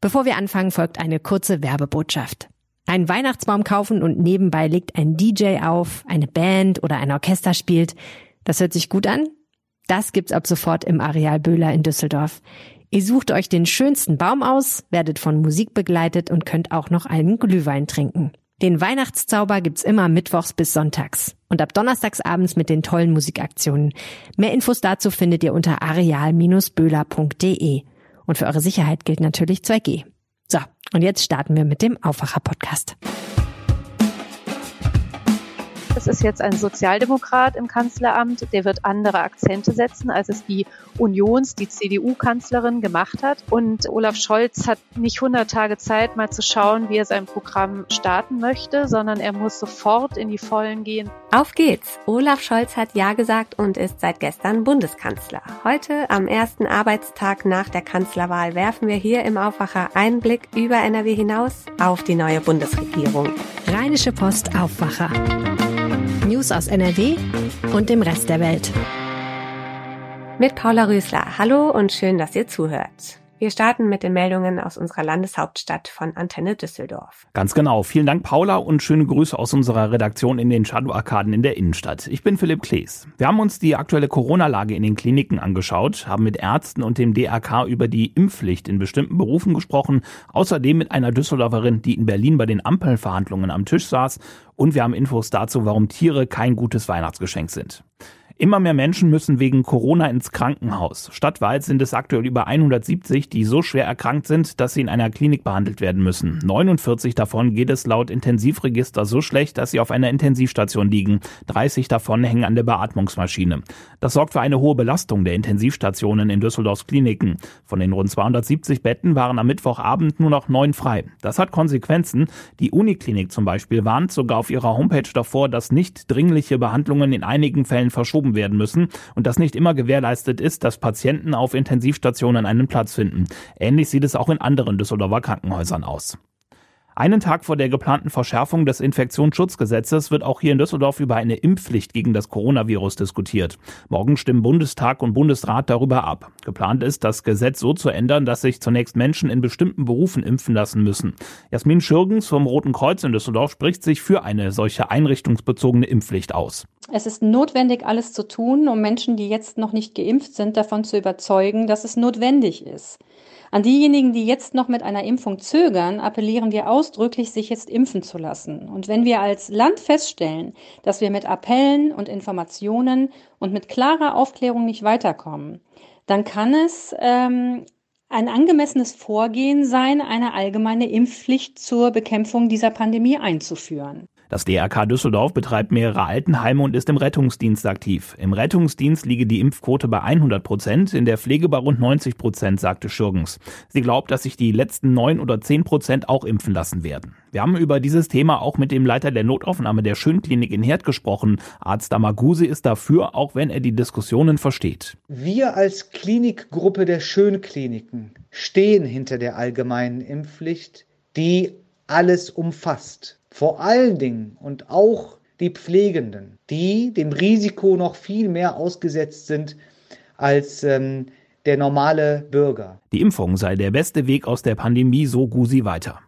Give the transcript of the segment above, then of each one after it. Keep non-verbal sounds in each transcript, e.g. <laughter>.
Bevor wir anfangen, folgt eine kurze Werbebotschaft. Einen Weihnachtsbaum kaufen und nebenbei legt ein DJ auf, eine Band oder ein Orchester spielt. Das hört sich gut an? Das gibt's ab sofort im Areal Böhler in Düsseldorf. Ihr sucht euch den schönsten Baum aus, werdet von Musik begleitet und könnt auch noch einen Glühwein trinken. Den Weihnachtszauber gibt's immer mittwochs bis sonntags und ab donnerstags abends mit den tollen Musikaktionen. Mehr Infos dazu findet ihr unter areal-böhler.de. Und für eure Sicherheit gilt natürlich 2G. So, und jetzt starten wir mit dem Aufwacher-Podcast. Es ist jetzt ein Sozialdemokrat im Kanzleramt, der wird andere Akzente setzen, als es die Unions-, die CDU-Kanzlerin gemacht hat. Und Olaf Scholz hat nicht 100 Tage Zeit, mal zu schauen, wie er sein Programm starten möchte, sondern er muss sofort in die Vollen gehen. Auf geht's! Olaf Scholz hat Ja gesagt und ist seit gestern Bundeskanzler. Heute, am ersten Arbeitstag nach der Kanzlerwahl, werfen wir hier im Aufwacher einen Blick über NRW hinaus auf die neue Bundesregierung. Rheinische Post Aufwacher. News aus NRW und dem Rest der Welt. Mit Paula Rösler. Hallo und schön, dass ihr zuhört. Wir starten mit den Meldungen aus unserer Landeshauptstadt von Antenne Düsseldorf. Ganz genau. Vielen Dank, Paula, und schöne Grüße aus unserer Redaktion in den Shadow-Arkaden in der Innenstadt. Ich bin Philipp Klees. Wir haben uns die aktuelle Corona-Lage in den Kliniken angeschaut, haben mit Ärzten und dem DRK über die Impfpflicht in bestimmten Berufen gesprochen, außerdem mit einer Düsseldorferin, die in Berlin bei den Ampelverhandlungen am Tisch saß, und wir haben Infos dazu, warum Tiere kein gutes Weihnachtsgeschenk sind. Immer mehr Menschen müssen wegen Corona ins Krankenhaus. Stadtweit sind es aktuell über 170, die so schwer erkrankt sind, dass sie in einer Klinik behandelt werden müssen. 49 davon geht es laut Intensivregister so schlecht, dass sie auf einer Intensivstation liegen. 30 davon hängen an der Beatmungsmaschine. Das sorgt für eine hohe Belastung der Intensivstationen in Düsseldorfs Kliniken. Von den rund 270 Betten waren am Mittwochabend nur noch neun frei. Das hat Konsequenzen. Die Uniklinik zum Beispiel warnt sogar auf ihrer Homepage davor, dass nicht dringliche Behandlungen in einigen Fällen verschoben verschoben werden müssen und dass nicht immer gewährleistet ist, dass Patienten auf Intensivstationen einen Platz finden. Ähnlich sieht es auch in anderen Düsseldorfer Krankenhäusern aus. Einen Tag vor der geplanten Verschärfung des Infektionsschutzgesetzes wird auch hier in Düsseldorf über eine Impfpflicht gegen das Coronavirus diskutiert. Morgen stimmen Bundestag und Bundesrat darüber ab. Geplant ist, das Gesetz so zu ändern, dass sich zunächst Menschen in bestimmten Berufen impfen lassen müssen. Jasmin Schürgens vom Roten Kreuz in Düsseldorf spricht sich für eine solche einrichtungsbezogene Impfpflicht aus. Es ist notwendig, alles zu tun, um Menschen, die jetzt noch nicht geimpft sind, davon zu überzeugen, dass es notwendig ist. An diejenigen, die jetzt noch mit einer Impfung zögern, appellieren wir ausdrücklich, sich jetzt impfen zu lassen. Und wenn wir als Land feststellen, dass wir mit Appellen und Informationen und mit klarer Aufklärung nicht weiterkommen, dann kann es ähm, ein angemessenes Vorgehen sein, eine allgemeine Impfpflicht zur Bekämpfung dieser Pandemie einzuführen. Das DRK Düsseldorf betreibt mehrere Altenheime und ist im Rettungsdienst aktiv. Im Rettungsdienst liege die Impfquote bei 100 Prozent, in der Pflege bei rund 90 Prozent, sagte Schürgens. Sie glaubt, dass sich die letzten 9 oder 10 Prozent auch impfen lassen werden. Wir haben über dieses Thema auch mit dem Leiter der Notaufnahme der Schönklinik in Herd gesprochen. Arzt Damaguse ist dafür, auch wenn er die Diskussionen versteht. Wir als Klinikgruppe der Schönkliniken stehen hinter der allgemeinen Impfpflicht, die alles umfasst vor allen Dingen und auch die Pflegenden, die dem Risiko noch viel mehr ausgesetzt sind als ähm, der normale Bürger. Die Impfung sei der beste Weg aus der Pandemie, so Gusi weiter.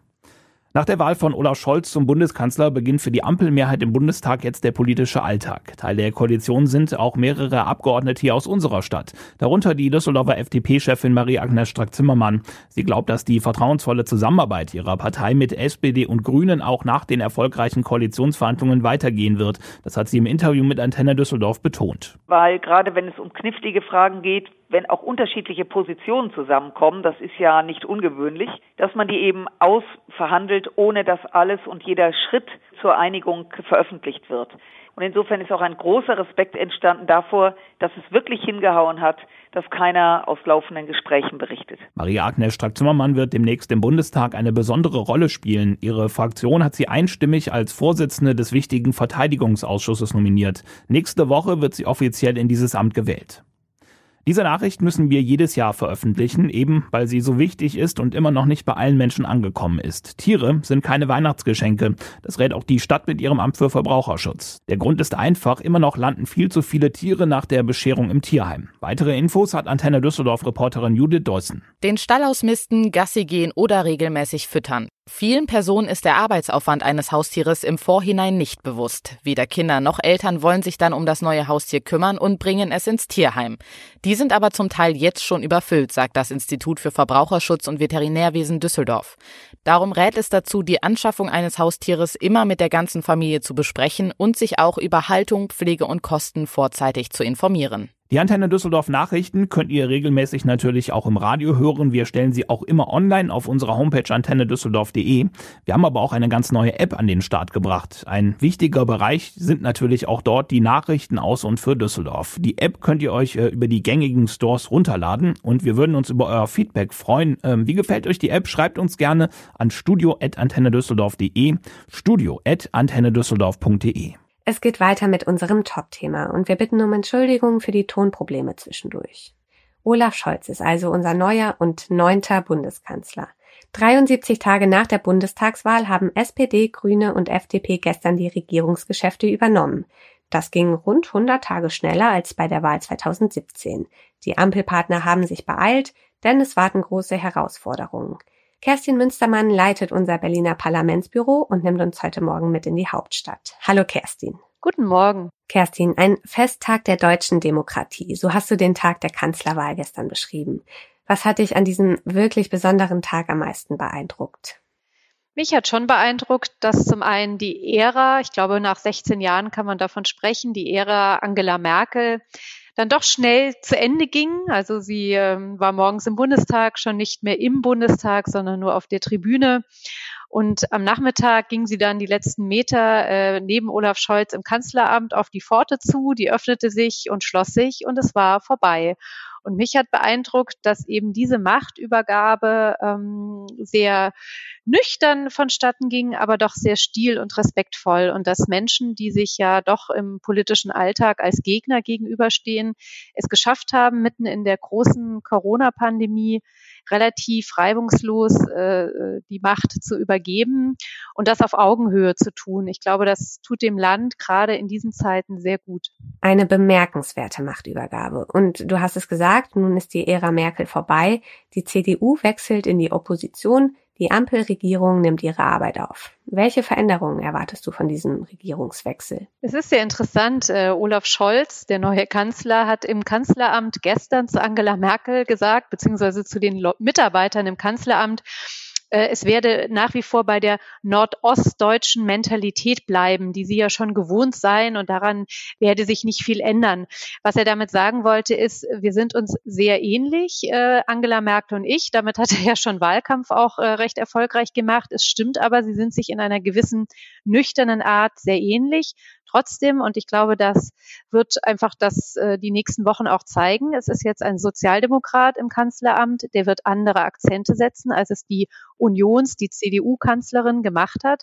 Nach der Wahl von Olaf Scholz zum Bundeskanzler beginnt für die Ampelmehrheit im Bundestag jetzt der politische Alltag. Teil der Koalition sind auch mehrere Abgeordnete hier aus unserer Stadt. Darunter die Düsseldorfer FDP-Chefin Marie-Agnes Strack-Zimmermann. Sie glaubt, dass die vertrauensvolle Zusammenarbeit ihrer Partei mit SPD und Grünen auch nach den erfolgreichen Koalitionsverhandlungen weitergehen wird. Das hat sie im Interview mit Antenne Düsseldorf betont. Weil gerade wenn es um knifflige Fragen geht, wenn auch unterschiedliche Positionen zusammenkommen, das ist ja nicht ungewöhnlich, dass man die eben ausverhandelt, ohne dass alles und jeder Schritt zur Einigung veröffentlicht wird. Und insofern ist auch ein großer Respekt entstanden davor, dass es wirklich hingehauen hat, dass keiner aus laufenden Gesprächen berichtet. Maria-Agnes Strack-Zimmermann wird demnächst im Bundestag eine besondere Rolle spielen. Ihre Fraktion hat sie einstimmig als Vorsitzende des wichtigen Verteidigungsausschusses nominiert. Nächste Woche wird sie offiziell in dieses Amt gewählt. Diese Nachricht müssen wir jedes Jahr veröffentlichen, eben weil sie so wichtig ist und immer noch nicht bei allen Menschen angekommen ist. Tiere sind keine Weihnachtsgeschenke. Das rät auch die Stadt mit ihrem Amt für Verbraucherschutz. Der Grund ist einfach, immer noch landen viel zu viele Tiere nach der Bescherung im Tierheim. Weitere Infos hat Antenne Düsseldorf-Reporterin Judith Deussen. Den Stall ausmisten, Gassi gehen oder regelmäßig füttern. Vielen Personen ist der Arbeitsaufwand eines Haustieres im Vorhinein nicht bewusst. Weder Kinder noch Eltern wollen sich dann um das neue Haustier kümmern und bringen es ins Tierheim. Die sind aber zum Teil jetzt schon überfüllt, sagt das Institut für Verbraucherschutz und Veterinärwesen Düsseldorf. Darum rät es dazu, die Anschaffung eines Haustieres immer mit der ganzen Familie zu besprechen und sich auch über Haltung, Pflege und Kosten vorzeitig zu informieren. Die Antenne Düsseldorf Nachrichten könnt ihr regelmäßig natürlich auch im Radio hören. Wir stellen sie auch immer online auf unserer Homepage antennedüsseldorf.de. Wir haben aber auch eine ganz neue App an den Start gebracht. Ein wichtiger Bereich sind natürlich auch dort die Nachrichten aus und für Düsseldorf. Die App könnt ihr euch äh, über die gängigen Stores runterladen und wir würden uns über euer Feedback freuen. Ähm, wie gefällt euch die App? Schreibt uns gerne an studio@antennedüsseldorf.de, studio@antennedüsseldorf.de. Es geht weiter mit unserem Top-Thema und wir bitten um Entschuldigung für die Tonprobleme zwischendurch. Olaf Scholz ist also unser neuer und neunter Bundeskanzler. 73 Tage nach der Bundestagswahl haben SPD, Grüne und FDP gestern die Regierungsgeschäfte übernommen. Das ging rund 100 Tage schneller als bei der Wahl 2017. Die Ampelpartner haben sich beeilt, denn es warten große Herausforderungen. Kerstin Münstermann leitet unser Berliner Parlamentsbüro und nimmt uns heute Morgen mit in die Hauptstadt. Hallo Kerstin. Guten Morgen. Kerstin, ein Festtag der deutschen Demokratie. So hast du den Tag der Kanzlerwahl gestern beschrieben. Was hat dich an diesem wirklich besonderen Tag am meisten beeindruckt? Mich hat schon beeindruckt, dass zum einen die Ära, ich glaube nach 16 Jahren kann man davon sprechen, die Ära Angela Merkel dann doch schnell zu Ende ging. Also sie ähm, war morgens im Bundestag, schon nicht mehr im Bundestag, sondern nur auf der Tribüne. Und am Nachmittag ging sie dann die letzten Meter äh, neben Olaf Scholz im Kanzleramt auf die Pforte zu, die öffnete sich und schloss sich und es war vorbei. Und mich hat beeindruckt, dass eben diese Machtübergabe ähm, sehr nüchtern vonstatten ging, aber doch sehr stil und respektvoll. Und dass Menschen, die sich ja doch im politischen Alltag als Gegner gegenüberstehen, es geschafft haben, mitten in der großen Corona-Pandemie relativ reibungslos äh, die Macht zu übergeben und das auf Augenhöhe zu tun. Ich glaube, das tut dem Land gerade in diesen Zeiten sehr gut. Eine bemerkenswerte Machtübergabe. Und du hast es gesagt, nun ist die Ära Merkel vorbei. Die CDU wechselt in die Opposition. Die Ampelregierung nimmt ihre Arbeit auf. Welche Veränderungen erwartest du von diesem Regierungswechsel? Es ist sehr interessant. Äh, Olaf Scholz, der neue Kanzler, hat im Kanzleramt gestern zu Angela Merkel gesagt, beziehungsweise zu den Mitarbeitern im Kanzleramt, äh, es werde nach wie vor bei der nordostdeutschen Mentalität bleiben, die sie ja schon gewohnt seien und daran werde sich nicht viel ändern. Was er damit sagen wollte, ist, wir sind uns sehr ähnlich, äh, Angela Merkel und ich. Damit hat er ja schon Wahlkampf auch äh, recht erfolgreich gemacht. Es stimmt aber, sie sind sich in einer gewissen nüchternen Art sehr ähnlich trotzdem, und ich glaube, das wird einfach das äh, die nächsten Wochen auch zeigen. Es ist jetzt ein Sozialdemokrat im Kanzleramt, der wird andere Akzente setzen, als es die Unions, die CDU-Kanzlerin gemacht hat.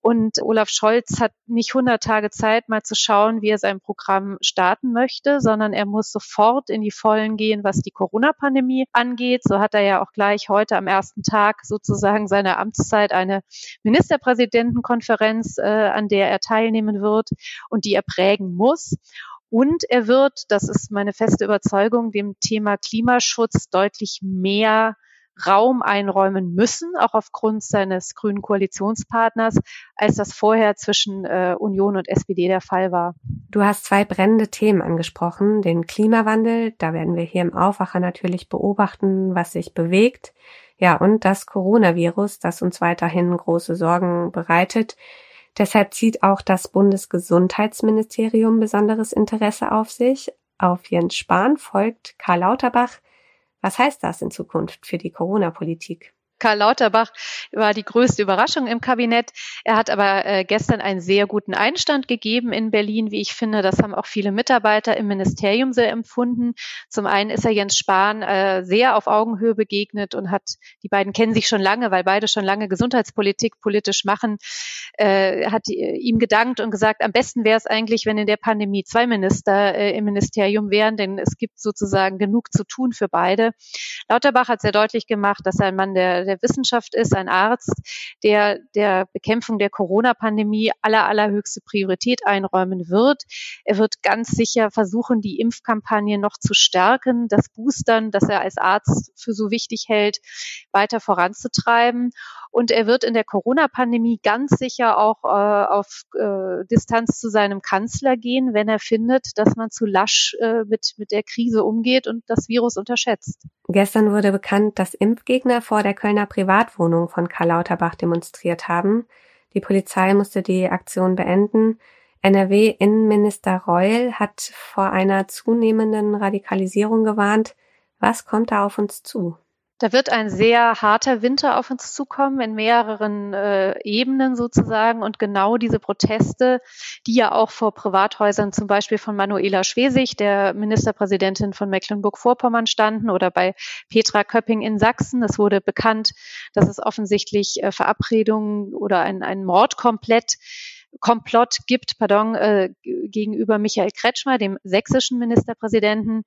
Und Olaf Scholz hat nicht 100 Tage Zeit, mal zu schauen, wie er sein Programm starten möchte, sondern er muss sofort in die Vollen gehen, was die Corona-Pandemie angeht. So hat er ja auch gleich heute am ersten Tag sozusagen seiner Amtszeit eine Ministerpräsidentenkonferenz, äh, an der er teilnehmen wird und die er prägen muss. Und er wird, das ist meine feste Überzeugung, dem Thema Klimaschutz deutlich mehr Raum einräumen müssen, auch aufgrund seines grünen Koalitionspartners, als das vorher zwischen äh, Union und SPD der Fall war. Du hast zwei brennende Themen angesprochen, den Klimawandel, da werden wir hier im Aufwacher natürlich beobachten, was sich bewegt, ja, und das Coronavirus, das uns weiterhin große Sorgen bereitet. Deshalb zieht auch das Bundesgesundheitsministerium besonderes Interesse auf sich. Auf Jens Spahn folgt Karl Lauterbach. Was heißt das in Zukunft für die Corona-Politik? Karl Lauterbach war die größte Überraschung im Kabinett. Er hat aber äh, gestern einen sehr guten Einstand gegeben in Berlin, wie ich finde. Das haben auch viele Mitarbeiter im Ministerium sehr empfunden. Zum einen ist er Jens Spahn äh, sehr auf Augenhöhe begegnet und hat, die beiden kennen sich schon lange, weil beide schon lange Gesundheitspolitik politisch machen, äh, hat ihm gedankt und gesagt, am besten wäre es eigentlich, wenn in der Pandemie zwei Minister äh, im Ministerium wären, denn es gibt sozusagen genug zu tun für beide. Lauterbach hat sehr deutlich gemacht, dass er ein Mann der der Wissenschaft ist, ein Arzt, der der Bekämpfung der Corona-Pandemie aller, allerhöchste Priorität einräumen wird. Er wird ganz sicher versuchen, die Impfkampagne noch zu stärken, das Boostern, das er als Arzt für so wichtig hält, weiter voranzutreiben. Und er wird in der Corona-Pandemie ganz sicher auch äh, auf äh, Distanz zu seinem Kanzler gehen, wenn er findet, dass man zu lasch äh, mit, mit der Krise umgeht und das Virus unterschätzt. Gestern wurde bekannt, dass Impfgegner vor der Kölner Privatwohnung von Karl Lauterbach demonstriert haben. Die Polizei musste die Aktion beenden. NRW-Innenminister Reul hat vor einer zunehmenden Radikalisierung gewarnt. Was kommt da auf uns zu? Da wird ein sehr harter Winter auf uns zukommen in mehreren äh, Ebenen sozusagen. Und genau diese Proteste, die ja auch vor Privathäusern zum Beispiel von Manuela Schwesig, der Ministerpräsidentin von Mecklenburg-Vorpommern standen, oder bei Petra Köpping in Sachsen. Es wurde bekannt, dass es offensichtlich äh, Verabredungen oder ein, ein Mordkomplett Komplott gibt, pardon, äh, gegenüber Michael Kretschmer, dem sächsischen Ministerpräsidenten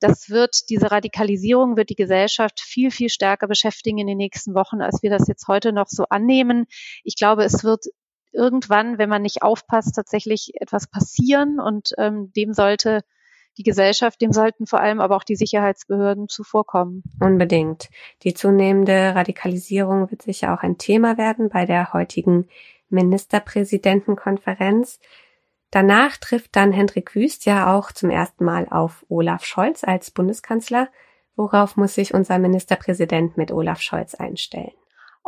das wird, diese Radikalisierung wird die Gesellschaft viel, viel stärker beschäftigen in den nächsten Wochen, als wir das jetzt heute noch so annehmen. Ich glaube, es wird irgendwann, wenn man nicht aufpasst, tatsächlich etwas passieren und ähm, dem sollte die Gesellschaft, dem sollten vor allem aber auch die Sicherheitsbehörden zuvorkommen. Unbedingt. Die zunehmende Radikalisierung wird sicher auch ein Thema werden bei der heutigen Ministerpräsidentenkonferenz. Danach trifft dann Hendrik Wüst ja auch zum ersten Mal auf Olaf Scholz als Bundeskanzler. Worauf muss sich unser Ministerpräsident mit Olaf Scholz einstellen?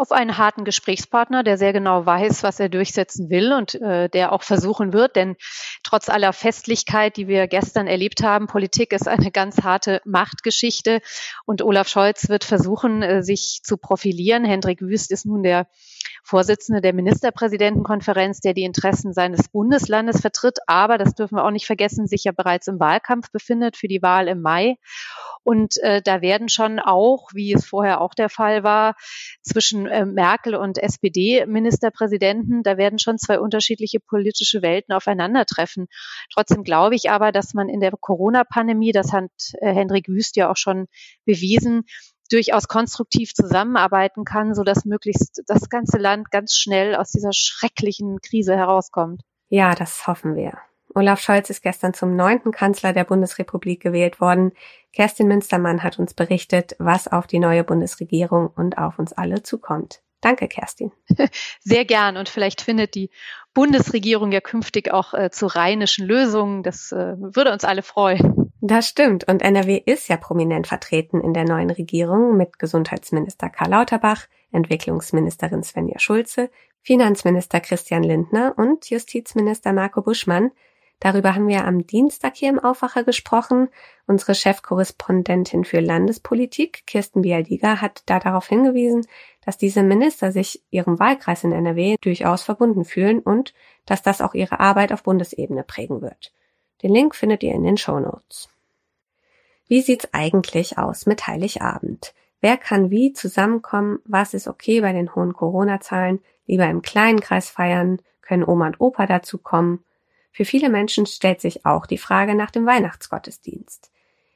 auf einen harten Gesprächspartner, der sehr genau weiß, was er durchsetzen will und äh, der auch versuchen wird. Denn trotz aller Festlichkeit, die wir gestern erlebt haben, Politik ist eine ganz harte Machtgeschichte und Olaf Scholz wird versuchen, äh, sich zu profilieren. Hendrik Wüst ist nun der Vorsitzende der Ministerpräsidentenkonferenz, der die Interessen seines Bundeslandes vertritt, aber das dürfen wir auch nicht vergessen, sich ja bereits im Wahlkampf befindet für die Wahl im Mai. Und äh, da werden schon auch, wie es vorher auch der Fall war, zwischen äh, Merkel und SPD-Ministerpräsidenten, da werden schon zwei unterschiedliche politische Welten aufeinandertreffen. Trotzdem glaube ich aber, dass man in der Corona-Pandemie, das hat äh, Hendrik Wüst ja auch schon bewiesen, durchaus konstruktiv zusammenarbeiten kann, so dass möglichst das ganze Land ganz schnell aus dieser schrecklichen Krise herauskommt. Ja, das hoffen wir. Olaf Scholz ist gestern zum neunten Kanzler der Bundesrepublik gewählt worden. Kerstin Münstermann hat uns berichtet, was auf die neue Bundesregierung und auf uns alle zukommt. Danke, Kerstin. <laughs> Sehr gern. Und vielleicht findet die Bundesregierung ja künftig auch äh, zu rheinischen Lösungen. Das äh, würde uns alle freuen. Das stimmt. Und NRW ist ja prominent vertreten in der neuen Regierung mit Gesundheitsminister Karl Lauterbach, Entwicklungsministerin Svenja Schulze, Finanzminister Christian Lindner und Justizminister Marco Buschmann. Darüber haben wir am Dienstag hier im Aufwacher gesprochen. Unsere Chefkorrespondentin für Landespolitik, Kirsten Bialdiger, hat da darauf hingewiesen, dass diese Minister sich ihrem Wahlkreis in NRW durchaus verbunden fühlen und dass das auch ihre Arbeit auf Bundesebene prägen wird. Den Link findet ihr in den Show Notes. Wie sieht's eigentlich aus mit Heiligabend? Wer kann wie zusammenkommen? Was ist okay bei den hohen Corona-Zahlen? Lieber im kleinen Kreis feiern? Können Oma und Opa dazu kommen? Für viele Menschen stellt sich auch die Frage nach dem Weihnachtsgottesdienst.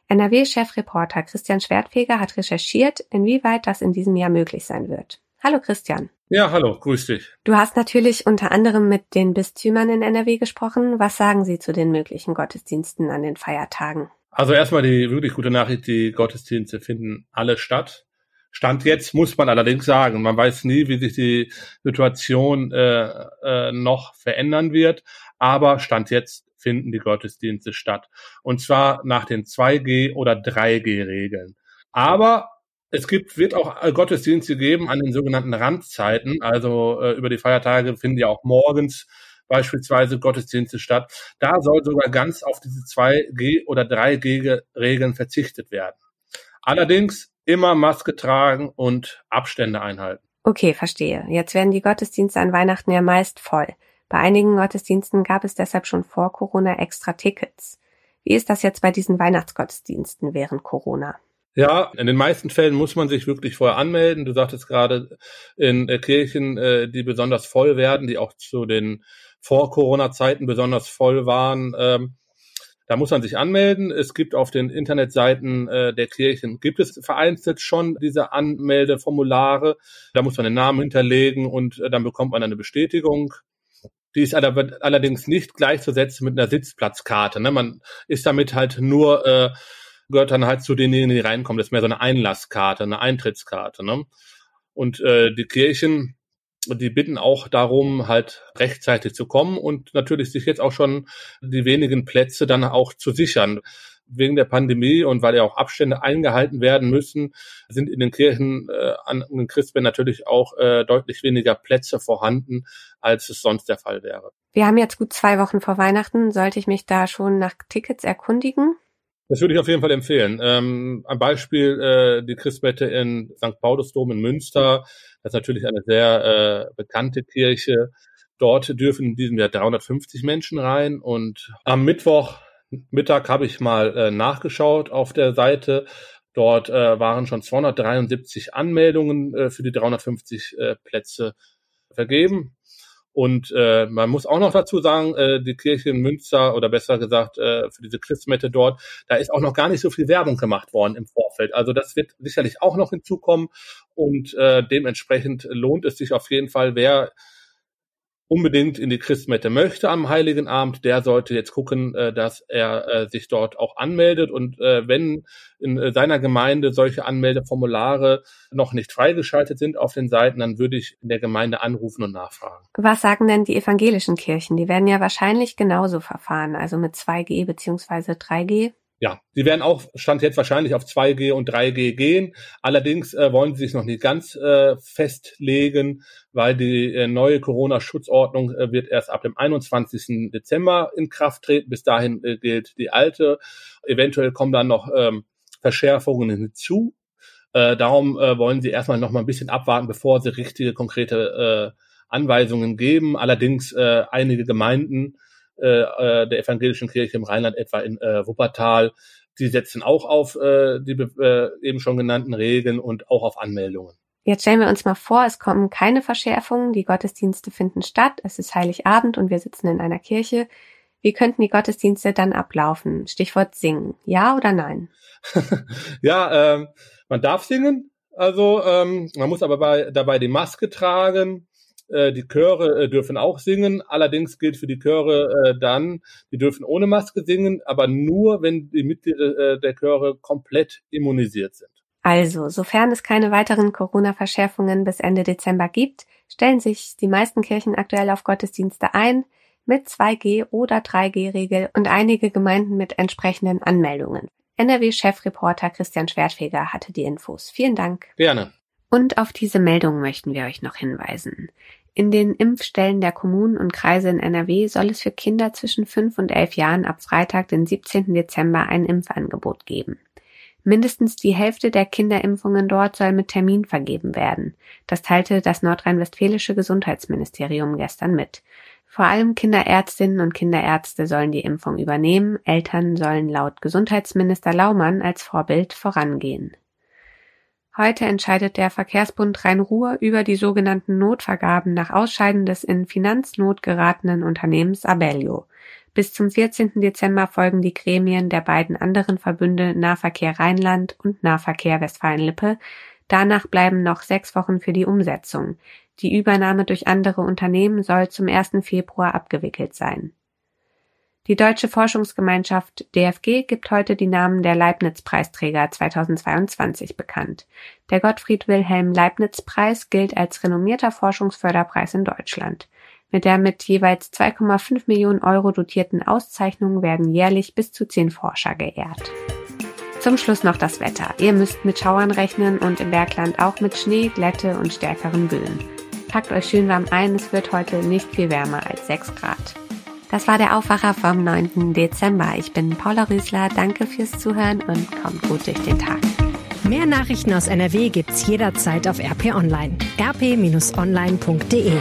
NRW-Chefreporter Christian Schwertfeger hat recherchiert, inwieweit das in diesem Jahr möglich sein wird. Hallo Christian. Ja, hallo, grüß dich. Du hast natürlich unter anderem mit den Bistümern in NRW gesprochen. Was sagen sie zu den möglichen Gottesdiensten an den Feiertagen? Also erstmal die wirklich gute Nachricht, die Gottesdienste finden alle statt. Stand jetzt muss man allerdings sagen, man weiß nie, wie sich die Situation äh, äh, noch verändern wird, aber Stand jetzt finden die Gottesdienste statt. Und zwar nach den 2G oder 3G-Regeln. Aber es gibt, wird auch äh, Gottesdienste geben an den sogenannten Randzeiten. Also äh, über die Feiertage finden ja auch morgens beispielsweise Gottesdienste statt. Da soll sogar ganz auf diese 2G oder 3G-Regeln verzichtet werden. Allerdings immer Maske tragen und Abstände einhalten. Okay, verstehe. Jetzt werden die Gottesdienste an Weihnachten ja meist voll. Bei einigen Gottesdiensten gab es deshalb schon vor Corona extra Tickets. Wie ist das jetzt bei diesen Weihnachtsgottesdiensten während Corona? Ja, in den meisten Fällen muss man sich wirklich vorher anmelden. Du sagtest gerade in äh, Kirchen, äh, die besonders voll werden, die auch zu den Vor-Corona-Zeiten besonders voll waren. Ähm, da muss man sich anmelden. Es gibt auf den Internetseiten äh, der Kirchen, gibt es vereinzelt schon diese Anmeldeformulare. Da muss man den Namen hinterlegen und dann bekommt man eine Bestätigung. Die ist allerdings nicht gleichzusetzen mit einer Sitzplatzkarte. Ne? Man ist damit halt nur äh, gehört dann halt zu denjenigen, die reinkommen. Das ist mehr so eine Einlasskarte, eine Eintrittskarte. Ne? Und äh, die Kirchen, die bitten auch darum, halt rechtzeitig zu kommen und natürlich sich jetzt auch schon die wenigen Plätze dann auch zu sichern. Wegen der Pandemie und weil ja auch Abstände eingehalten werden müssen, sind in den Kirchen äh, an den Christbären natürlich auch äh, deutlich weniger Plätze vorhanden, als es sonst der Fall wäre. Wir haben jetzt gut zwei Wochen vor Weihnachten. Sollte ich mich da schon nach Tickets erkundigen? Das würde ich auf jeden Fall empfehlen. Ähm, ein Beispiel, äh, die Christmette in St. Paulusdom in Münster. Das ist natürlich eine sehr äh, bekannte Kirche. Dort dürfen in diesem Jahr 350 Menschen rein. Und am Mittwoch Mittag habe ich mal äh, nachgeschaut auf der Seite. Dort äh, waren schon 273 Anmeldungen äh, für die 350 äh, Plätze vergeben. Und äh, man muss auch noch dazu sagen, äh, die Kirche in Münster oder besser gesagt äh, für diese Christmette dort, da ist auch noch gar nicht so viel Werbung gemacht worden im Vorfeld. Also das wird sicherlich auch noch hinzukommen und äh, dementsprechend lohnt es sich auf jeden Fall, wer unbedingt in die Christmette möchte am Heiligen Abend, der sollte jetzt gucken, äh, dass er äh, sich dort auch anmeldet. Und äh, wenn in seiner Gemeinde solche Anmeldeformulare noch nicht freigeschaltet sind auf den Seiten, dann würde ich in der Gemeinde anrufen und nachfragen. Was sagen denn die evangelischen Kirchen? Die werden ja wahrscheinlich genauso verfahren, also mit 2G beziehungsweise 3G. Ja, sie werden auch, stand jetzt wahrscheinlich auf 2G und 3G gehen. Allerdings äh, wollen sie sich noch nicht ganz äh, festlegen, weil die äh, neue Corona-Schutzordnung äh, wird erst ab dem 21. Dezember in Kraft treten. Bis dahin äh, gilt die alte. Eventuell kommen dann noch ähm, Verschärfungen hinzu. Äh, darum äh, wollen sie erstmal noch mal ein bisschen abwarten, bevor sie richtige, konkrete äh, Anweisungen geben. Allerdings äh, einige Gemeinden äh, äh, der evangelischen Kirche im Rheinland, etwa in äh, Wuppertal. Die setzen auch auf äh, die äh, eben schon genannten Regeln und auch auf Anmeldungen. Jetzt stellen wir uns mal vor, es kommen keine Verschärfungen, die Gottesdienste finden statt, es ist Heiligabend und wir sitzen in einer Kirche. Wie könnten die Gottesdienste dann ablaufen? Stichwort singen. Ja oder nein? <laughs> ja, ähm, man darf singen. Also ähm, man muss aber bei, dabei die Maske tragen. Äh, die Chöre äh, dürfen auch singen. Allerdings gilt für die Chöre äh, dann, die dürfen ohne Maske singen, aber nur, wenn die Mitglieder der Chöre komplett immunisiert sind. Also, sofern es keine weiteren Corona-Verschärfungen bis Ende Dezember gibt, stellen sich die meisten Kirchen aktuell auf Gottesdienste ein mit 2G oder 3G-Regel und einige Gemeinden mit entsprechenden Anmeldungen. NRW-Chefreporter Christian Schwertfeger hatte die Infos. Vielen Dank. Gerne. Und auf diese Meldung möchten wir euch noch hinweisen. In den Impfstellen der Kommunen und Kreise in NRW soll es für Kinder zwischen 5 und 11 Jahren ab Freitag, den 17. Dezember, ein Impfangebot geben. Mindestens die Hälfte der Kinderimpfungen dort soll mit Termin vergeben werden. Das teilte das nordrhein-westfälische Gesundheitsministerium gestern mit. Vor allem Kinderärztinnen und Kinderärzte sollen die Impfung übernehmen, Eltern sollen laut Gesundheitsminister Laumann als Vorbild vorangehen. Heute entscheidet der Verkehrsbund Rhein-Ruhr über die sogenannten Notvergaben nach Ausscheiden des in Finanznot geratenen Unternehmens Abellio. Bis zum 14. Dezember folgen die Gremien der beiden anderen Verbünde Nahverkehr Rheinland und Nahverkehr Westfalen-Lippe. Danach bleiben noch sechs Wochen für die Umsetzung. Die Übernahme durch andere Unternehmen soll zum 1. Februar abgewickelt sein. Die Deutsche Forschungsgemeinschaft DFG gibt heute die Namen der Leibniz-Preisträger 2022 bekannt. Der Gottfried Wilhelm Leibniz-Preis gilt als renommierter Forschungsförderpreis in Deutschland. Mit der mit jeweils 2,5 Millionen Euro dotierten Auszeichnung werden jährlich bis zu zehn Forscher geehrt. Zum Schluss noch das Wetter. Ihr müsst mit Schauern rechnen und im Bergland auch mit Schnee, Glätte und stärkeren Böen. Packt euch schön warm ein, es wird heute nicht viel wärmer als 6 Grad. Das war der Aufwacher vom 9. Dezember. Ich bin Paula Rüßler. Danke fürs Zuhören und kommt gut durch den Tag. Mehr Nachrichten aus NRW gibt's jederzeit auf RP Online. rp-online.de